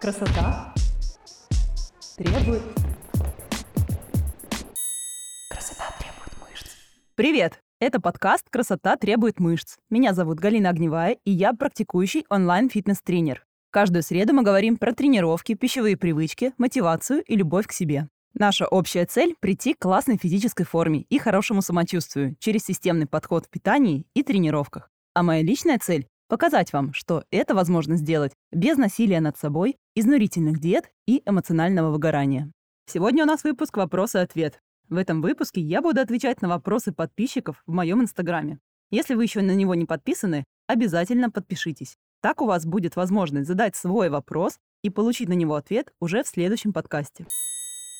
Красота требует... Красота требует мышц. Привет! Это подкаст «Красота требует мышц». Меня зовут Галина Огневая, и я практикующий онлайн-фитнес-тренер. Каждую среду мы говорим про тренировки, пищевые привычки, мотивацию и любовь к себе. Наша общая цель – прийти к классной физической форме и хорошему самочувствию через системный подход в питании и тренировках. А моя личная цель – показать вам, что это возможно сделать без насилия над собой, изнурительных диет и эмоционального выгорания. Сегодня у нас выпуск «Вопрос и ответ». В этом выпуске я буду отвечать на вопросы подписчиков в моем инстаграме. Если вы еще на него не подписаны, обязательно подпишитесь. Так у вас будет возможность задать свой вопрос и получить на него ответ уже в следующем подкасте.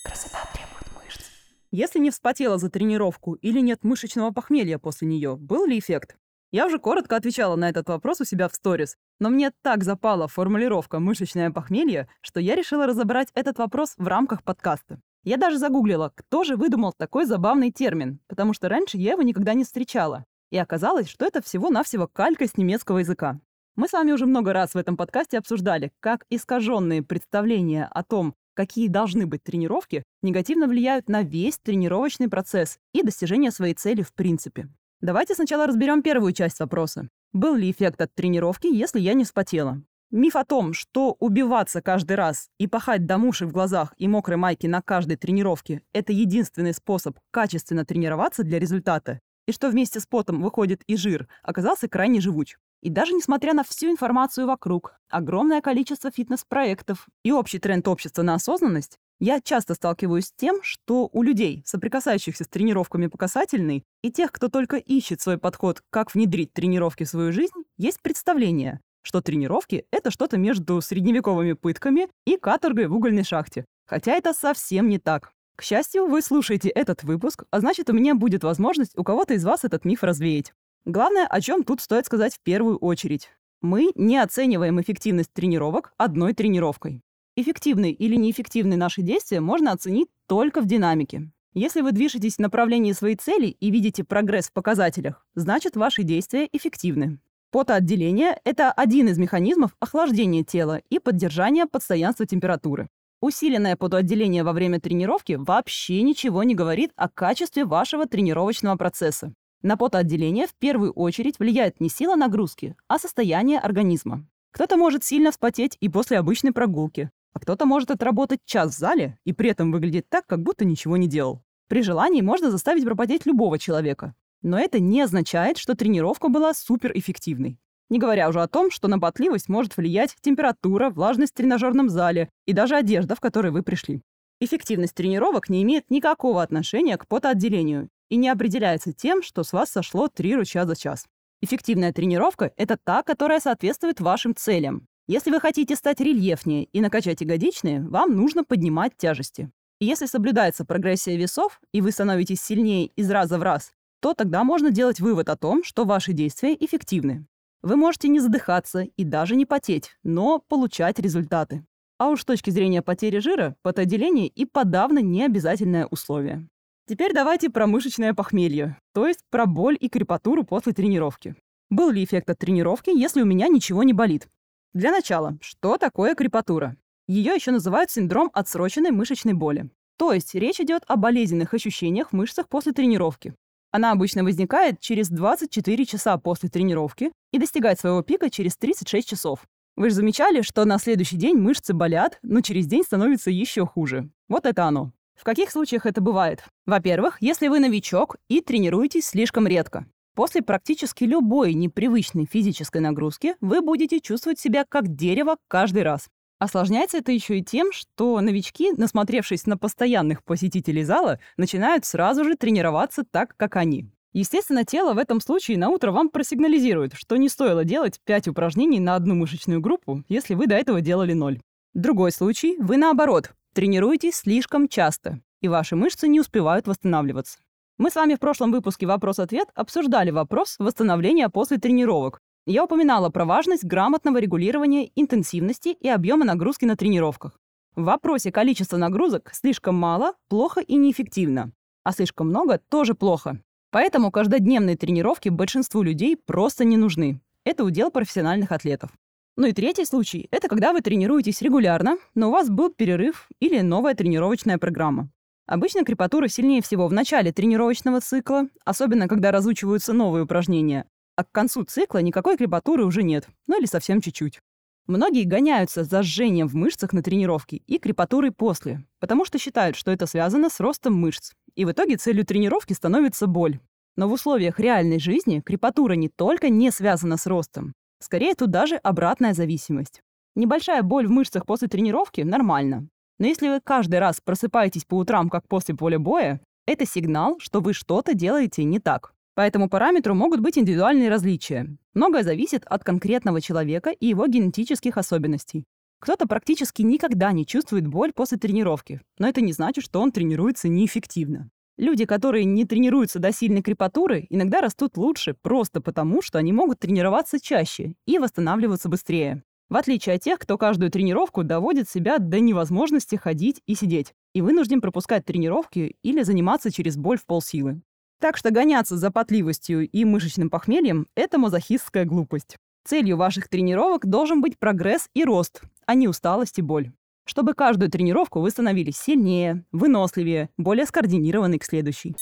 Красота требует мышц. Если не вспотела за тренировку или нет мышечного похмелья после нее, был ли эффект? Я уже коротко отвечала на этот вопрос у себя в сторис, но мне так запала формулировка «мышечное похмелье», что я решила разобрать этот вопрос в рамках подкаста. Я даже загуглила, кто же выдумал такой забавный термин, потому что раньше я его никогда не встречала. И оказалось, что это всего-навсего калька с немецкого языка. Мы с вами уже много раз в этом подкасте обсуждали, как искаженные представления о том, какие должны быть тренировки, негативно влияют на весь тренировочный процесс и достижение своей цели в принципе. Давайте сначала разберем первую часть вопроса. Был ли эффект от тренировки, если я не вспотела? Миф о том, что убиваться каждый раз и пахать до муши в глазах и мокрой майки на каждой тренировке – это единственный способ качественно тренироваться для результата, и что вместе с потом выходит и жир, оказался крайне живуч. И даже несмотря на всю информацию вокруг, огромное количество фитнес-проектов и общий тренд общества на осознанность, я часто сталкиваюсь с тем, что у людей, соприкасающихся с тренировками по касательной, и тех, кто только ищет свой подход, как внедрить тренировки в свою жизнь, есть представление, что тренировки — это что-то между средневековыми пытками и каторгой в угольной шахте. Хотя это совсем не так. К счастью, вы слушаете этот выпуск, а значит, у меня будет возможность у кого-то из вас этот миф развеять. Главное, о чем тут стоит сказать в первую очередь. Мы не оцениваем эффективность тренировок одной тренировкой. Эффективны или неэффективны наши действия можно оценить только в динамике. Если вы движетесь в направлении своей цели и видите прогресс в показателях, значит ваши действия эффективны. Потоотделение – это один из механизмов охлаждения тела и поддержания постоянства температуры. Усиленное потоотделение во время тренировки вообще ничего не говорит о качестве вашего тренировочного процесса. На потоотделение в первую очередь влияет не сила нагрузки, а состояние организма. Кто-то может сильно вспотеть и после обычной прогулки, а кто-то может отработать час в зале и при этом выглядеть так, как будто ничего не делал. При желании можно заставить пропотеть любого человека. Но это не означает, что тренировка была суперэффективной. Не говоря уже о том, что на потливость может влиять температура, влажность в тренажерном зале и даже одежда, в которой вы пришли. Эффективность тренировок не имеет никакого отношения к потоотделению и не определяется тем, что с вас сошло 3 ручья за час. Эффективная тренировка – это та, которая соответствует вашим целям. Если вы хотите стать рельефнее и накачать ягодичные, вам нужно поднимать тяжести. И если соблюдается прогрессия весов, и вы становитесь сильнее из раза в раз, то тогда можно делать вывод о том, что ваши действия эффективны. Вы можете не задыхаться и даже не потеть, но получать результаты. А уж с точки зрения потери жира, потоотделение и подавно не обязательное условие. Теперь давайте про мышечное похмелье, то есть про боль и крепатуру после тренировки. Был ли эффект от тренировки, если у меня ничего не болит? Для начала, что такое крепатура? Ее еще называют синдром отсроченной мышечной боли. То есть речь идет о болезненных ощущениях в мышцах после тренировки. Она обычно возникает через 24 часа после тренировки и достигает своего пика через 36 часов. Вы же замечали, что на следующий день мышцы болят, но через день становится еще хуже. Вот это оно. В каких случаях это бывает? Во-первых, если вы новичок и тренируетесь слишком редко. После практически любой непривычной физической нагрузки вы будете чувствовать себя как дерево каждый раз. Осложняется это еще и тем, что новички, насмотревшись на постоянных посетителей зала, начинают сразу же тренироваться так, как они. Естественно, тело в этом случае на утро вам просигнализирует, что не стоило делать 5 упражнений на одну мышечную группу, если вы до этого делали 0. Другой случай – вы наоборот, тренируетесь слишком часто, и ваши мышцы не успевают восстанавливаться. Мы с вами в прошлом выпуске «Вопрос-ответ» обсуждали вопрос восстановления после тренировок. Я упоминала про важность грамотного регулирования интенсивности и объема нагрузки на тренировках. В вопросе количества нагрузок слишком мало, плохо и неэффективно. А слишком много тоже плохо. Поэтому каждодневные тренировки большинству людей просто не нужны. Это удел профессиональных атлетов. Ну и третий случай – это когда вы тренируетесь регулярно, но у вас был перерыв или новая тренировочная программа. Обычно крепатура сильнее всего в начале тренировочного цикла, особенно когда разучиваются новые упражнения, а к концу цикла никакой крепатуры уже нет, ну или совсем чуть-чуть. Многие гоняются за жжением в мышцах на тренировке и крепатурой после, потому что считают, что это связано с ростом мышц. И в итоге целью тренировки становится боль. Но в условиях реальной жизни крепатура не только не связана с ростом, скорее тут даже обратная зависимость. Небольшая боль в мышцах после тренировки – нормально. Но если вы каждый раз просыпаетесь по утрам, как после поля боя, это сигнал, что вы что-то делаете не так. По этому параметру могут быть индивидуальные различия. Многое зависит от конкретного человека и его генетических особенностей. Кто-то практически никогда не чувствует боль после тренировки, но это не значит, что он тренируется неэффективно. Люди, которые не тренируются до сильной крепатуры, иногда растут лучше просто потому, что они могут тренироваться чаще и восстанавливаться быстрее. В отличие от тех, кто каждую тренировку доводит себя до невозможности ходить и сидеть, и вынужден пропускать тренировки или заниматься через боль в полсилы. Так что гоняться за потливостью и мышечным похмельем – это мазохистская глупость. Целью ваших тренировок должен быть прогресс и рост, а не усталость и боль. Чтобы каждую тренировку вы становились сильнее, выносливее, более скоординированной к следующей.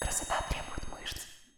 Красота требует мышц.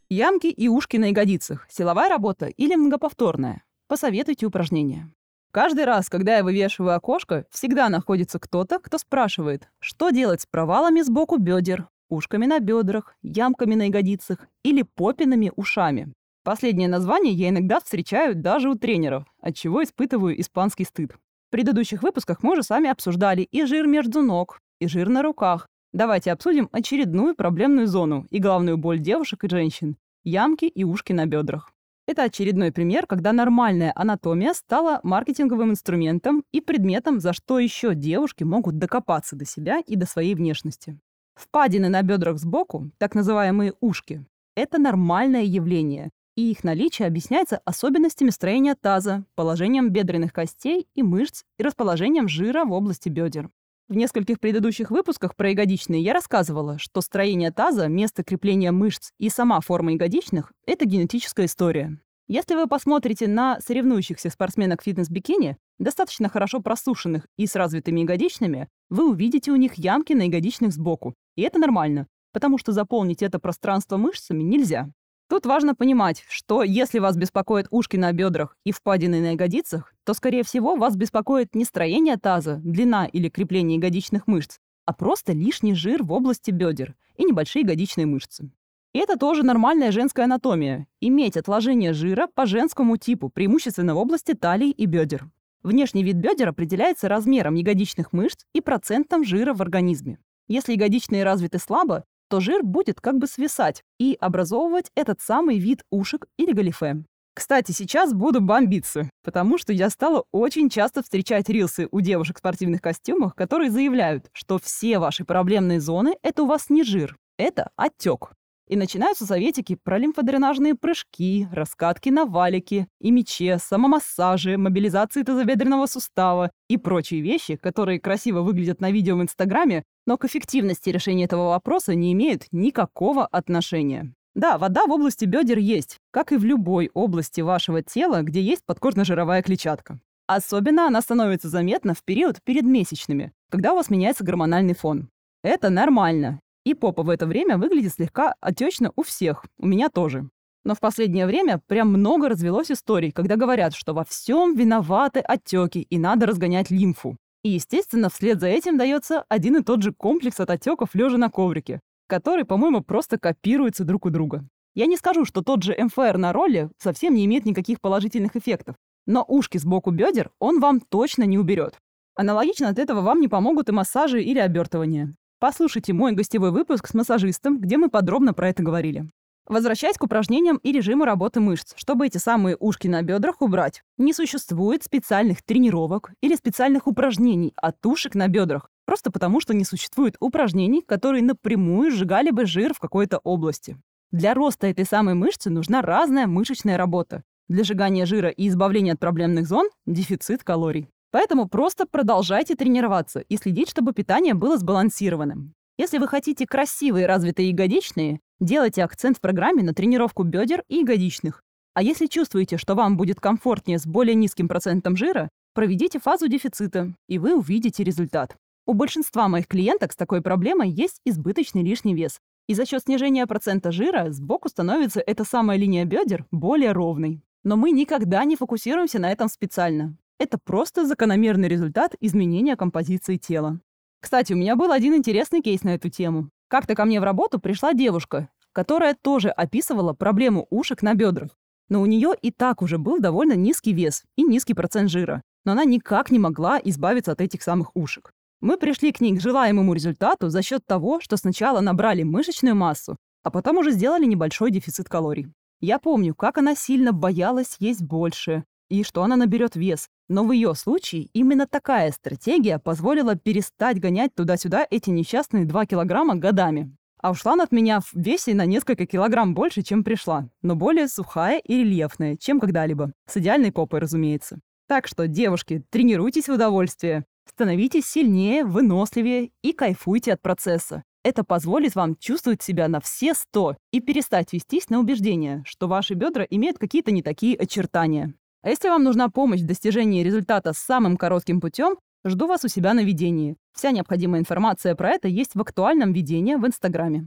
Ямки и ушки на ягодицах. Силовая работа или многоповторная. Посоветуйте упражнения. Каждый раз, когда я вывешиваю окошко, всегда находится кто-то, кто спрашивает, что делать с провалами сбоку бедер, ушками на бедрах, ямками на ягодицах или попинами ушами. Последнее название я иногда встречаю даже у тренеров, от чего испытываю испанский стыд. В предыдущих выпусках мы уже сами обсуждали и жир между ног, и жир на руках. Давайте обсудим очередную проблемную зону и главную боль девушек и женщин – ямки и ушки на бедрах. Это очередной пример, когда нормальная анатомия стала маркетинговым инструментом и предметом, за что еще девушки могут докопаться до себя и до своей внешности. Впадины на бедрах сбоку, так называемые ушки, это нормальное явление, и их наличие объясняется особенностями строения таза, положением бедренных костей и мышц и расположением жира в области бедер. В нескольких предыдущих выпусках про ягодичные я рассказывала, что строение таза, место крепления мышц и сама форма ягодичных – это генетическая история. Если вы посмотрите на соревнующихся спортсменок фитнес-бикини, достаточно хорошо просушенных и с развитыми ягодичными, вы увидите у них ямки на ягодичных сбоку. И это нормально, потому что заполнить это пространство мышцами нельзя. Тут важно понимать, что если вас беспокоят ушки на бедрах и впадины на ягодицах, то, скорее всего, вас беспокоит не строение таза, длина или крепление ягодичных мышц, а просто лишний жир в области бедер и небольшие ягодичные мышцы. И это тоже нормальная женская анатомия – иметь отложение жира по женскому типу, преимущественно в области талии и бедер. Внешний вид бедер определяется размером ягодичных мышц и процентом жира в организме. Если ягодичные развиты слабо, то жир будет как бы свисать и образовывать этот самый вид ушек или галифе. Кстати, сейчас буду бомбиться, потому что я стала очень часто встречать рилсы у девушек в спортивных костюмах, которые заявляют, что все ваши проблемные зоны – это у вас не жир, это отек. И начинаются советики про лимфодренажные прыжки, раскатки на валике и мече, самомассажи, мобилизации тазобедренного сустава и прочие вещи, которые красиво выглядят на видео в Инстаграме, но к эффективности решения этого вопроса не имеют никакого отношения. Да, вода в области бедер есть, как и в любой области вашего тела, где есть подкожно-жировая клетчатка. Особенно она становится заметна в период перед месячными, когда у вас меняется гормональный фон. Это нормально, и попа в это время выглядит слегка отечно у всех, у меня тоже. Но в последнее время прям много развелось историй, когда говорят, что во всем виноваты отеки и надо разгонять лимфу. И, естественно, вслед за этим дается один и тот же комплекс от отеков лежа на коврике, который, по-моему, просто копируется друг у друга. Я не скажу, что тот же МФР на роли совсем не имеет никаких положительных эффектов, но ушки сбоку бедер он вам точно не уберет. Аналогично от этого вам не помогут и массажи или обертывания. Послушайте мой гостевой выпуск с массажистом, где мы подробно про это говорили. Возвращаясь к упражнениям и режиму работы мышц, чтобы эти самые ушки на бедрах убрать. Не существует специальных тренировок или специальных упражнений от ушек на бедрах, просто потому что не существует упражнений, которые напрямую сжигали бы жир в какой-то области. Для роста этой самой мышцы нужна разная мышечная работа. Для сжигания жира и избавления от проблемных зон – дефицит калорий. Поэтому просто продолжайте тренироваться и следить, чтобы питание было сбалансированным. Если вы хотите красивые развитые ягодичные, делайте акцент в программе на тренировку бедер и ягодичных. А если чувствуете, что вам будет комфортнее с более низким процентом жира, проведите фазу дефицита, и вы увидите результат. У большинства моих клиенток с такой проблемой есть избыточный лишний вес. И за счет снижения процента жира сбоку становится эта самая линия бедер более ровной. Но мы никогда не фокусируемся на этом специально. Это просто закономерный результат изменения композиции тела. Кстати, у меня был один интересный кейс на эту тему. Как-то ко мне в работу пришла девушка, которая тоже описывала проблему ушек на бедрах. Но у нее и так уже был довольно низкий вес и низкий процент жира. Но она никак не могла избавиться от этих самых ушек. Мы пришли к ней к желаемому результату за счет того, что сначала набрали мышечную массу, а потом уже сделали небольшой дефицит калорий. Я помню, как она сильно боялась есть больше и что она наберет вес. Но в ее случае именно такая стратегия позволила перестать гонять туда-сюда эти несчастные 2 килограмма годами. А ушла она от меня в весе на несколько килограмм больше, чем пришла, но более сухая и рельефная, чем когда-либо. С идеальной попой, разумеется. Так что, девушки, тренируйтесь в удовольствие. Становитесь сильнее, выносливее и кайфуйте от процесса. Это позволит вам чувствовать себя на все сто и перестать вестись на убеждение, что ваши бедра имеют какие-то не такие очертания. А если вам нужна помощь в достижении результата самым коротким путем, жду вас у себя на видении. Вся необходимая информация про это есть в актуальном видении в Инстаграме.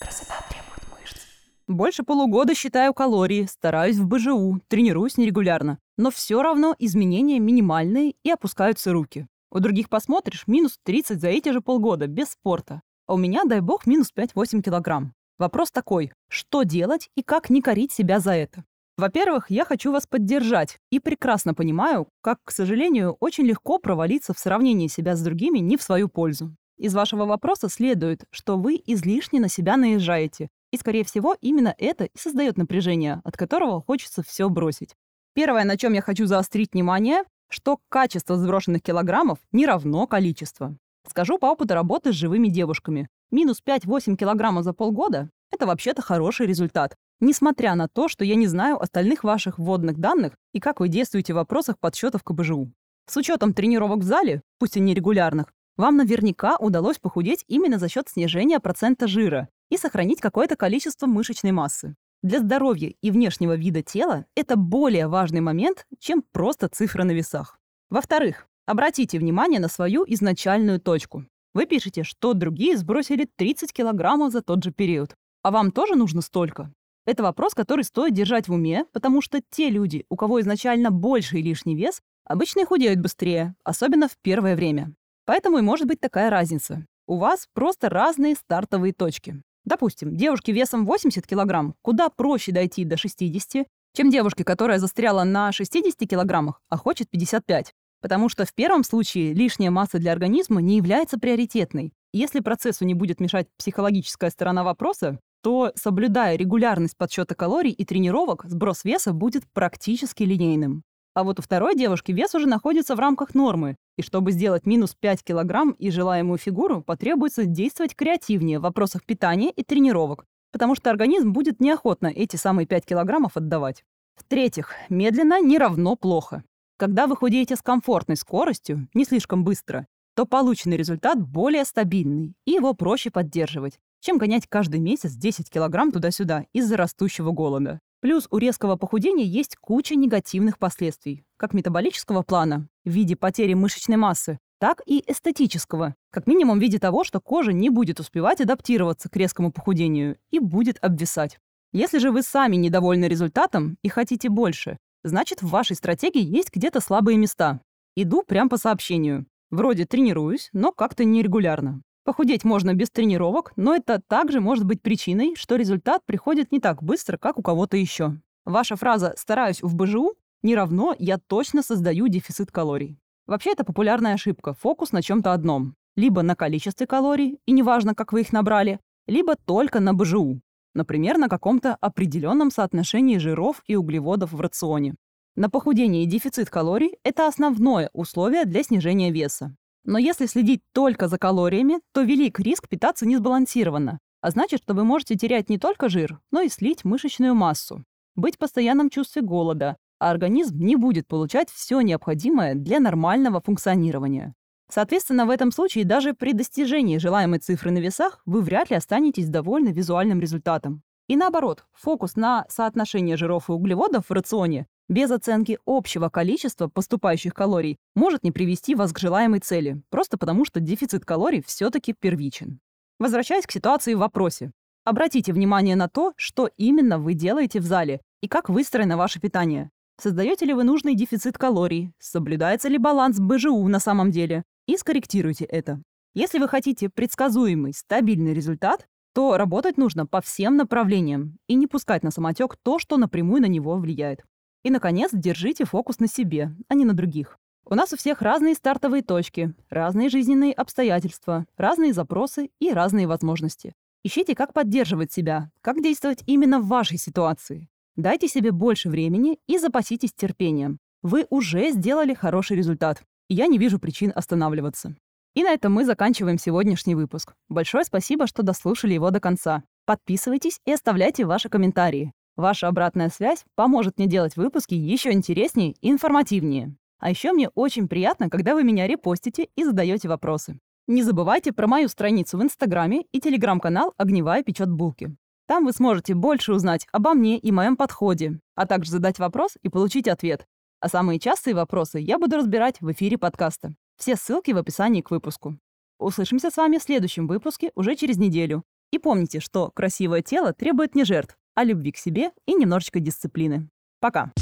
Красота требует мышц. Больше полугода считаю калории, стараюсь в БЖУ, тренируюсь нерегулярно. Но все равно изменения минимальные и опускаются руки. У других посмотришь, минус 30 за эти же полгода, без спорта. А у меня, дай бог, минус 5-8 килограмм. Вопрос такой, что делать и как не корить себя за это? Во-первых, я хочу вас поддержать и прекрасно понимаю, как, к сожалению, очень легко провалиться в сравнении себя с другими не в свою пользу. Из вашего вопроса следует, что вы излишне на себя наезжаете, и, скорее всего, именно это и создает напряжение, от которого хочется все бросить. Первое, на чем я хочу заострить внимание, что качество сброшенных килограммов не равно количество. Скажу по опыту работы с живыми девушками. Минус 5-8 килограммов за полгода – это вообще-то хороший результат, несмотря на то, что я не знаю остальных ваших вводных данных и как вы действуете в вопросах подсчетов КБЖУ. С учетом тренировок в зале, пусть и нерегулярных, вам наверняка удалось похудеть именно за счет снижения процента жира и сохранить какое-то количество мышечной массы. Для здоровья и внешнего вида тела это более важный момент, чем просто цифры на весах. Во-вторых, обратите внимание на свою изначальную точку. Вы пишете, что другие сбросили 30 килограммов за тот же период. А вам тоже нужно столько? Это вопрос, который стоит держать в уме, потому что те люди, у кого изначально больший лишний вес, обычно и худеют быстрее, особенно в первое время. Поэтому и может быть такая разница. У вас просто разные стартовые точки. Допустим, девушке весом 80 килограмм куда проще дойти до 60, чем девушке, которая застряла на 60 килограммах, а хочет 55. Потому что в первом случае лишняя масса для организма не является приоритетной. Если процессу не будет мешать психологическая сторона вопроса, то, соблюдая регулярность подсчета калорий и тренировок, сброс веса будет практически линейным. А вот у второй девушки вес уже находится в рамках нормы, и чтобы сделать минус 5 килограмм и желаемую фигуру, потребуется действовать креативнее в вопросах питания и тренировок, потому что организм будет неохотно эти самые 5 килограммов отдавать. В-третьих, медленно не равно плохо. Когда вы худеете с комфортной скоростью, не слишком быстро, то полученный результат более стабильный, и его проще поддерживать, чем гонять каждый месяц 10 килограмм туда-сюда из-за растущего голода. Плюс у резкого похудения есть куча негативных последствий, как метаболического плана в виде потери мышечной массы, так и эстетического, как минимум в виде того, что кожа не будет успевать адаптироваться к резкому похудению и будет обвисать. Если же вы сами недовольны результатом и хотите больше, значит в вашей стратегии есть где-то слабые места. Иду прямо по сообщению. Вроде тренируюсь, но как-то нерегулярно. Похудеть можно без тренировок, но это также может быть причиной, что результат приходит не так быстро, как у кого-то еще. Ваша фраза «стараюсь в БЖУ» не равно «я точно создаю дефицит калорий». Вообще это популярная ошибка, фокус на чем-то одном. Либо на количестве калорий, и неважно, как вы их набрали, либо только на БЖУ. Например, на каком-то определенном соотношении жиров и углеводов в рационе. На похудение дефицит калорий – это основное условие для снижения веса. Но если следить только за калориями, то велик риск питаться несбалансированно, а значит, что вы можете терять не только жир, но и слить мышечную массу, быть в постоянном чувстве голода, а организм не будет получать все необходимое для нормального функционирования. Соответственно, в этом случае даже при достижении желаемой цифры на весах вы вряд ли останетесь довольны визуальным результатом. И наоборот, фокус на соотношение жиров и углеводов в рационе без оценки общего количества поступающих калорий может не привести вас к желаемой цели, просто потому что дефицит калорий все-таки первичен. Возвращаясь к ситуации в вопросе. Обратите внимание на то, что именно вы делаете в зале и как выстроено ваше питание. Создаете ли вы нужный дефицит калорий, соблюдается ли баланс БЖУ на самом деле, и скорректируйте это. Если вы хотите предсказуемый, стабильный результат, то работать нужно по всем направлениям и не пускать на самотек то, что напрямую на него влияет. И, наконец, держите фокус на себе, а не на других. У нас у всех разные стартовые точки, разные жизненные обстоятельства, разные запросы и разные возможности. Ищите, как поддерживать себя, как действовать именно в вашей ситуации. Дайте себе больше времени и запаситесь терпением. Вы уже сделали хороший результат, и я не вижу причин останавливаться. И на этом мы заканчиваем сегодняшний выпуск. Большое спасибо, что дослушали его до конца. Подписывайтесь и оставляйте ваши комментарии. Ваша обратная связь поможет мне делать выпуски еще интереснее и информативнее. А еще мне очень приятно, когда вы меня репостите и задаете вопросы. Не забывайте про мою страницу в Инстаграме и телеграм-канал «Огневая печет булки». Там вы сможете больше узнать обо мне и моем подходе, а также задать вопрос и получить ответ. А самые частые вопросы я буду разбирать в эфире подкаста. Все ссылки в описании к выпуску. Услышимся с вами в следующем выпуске уже через неделю. И помните, что красивое тело требует не жертв, а любви к себе и немножечко дисциплины. Пока.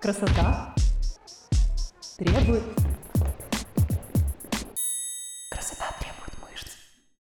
Красота требует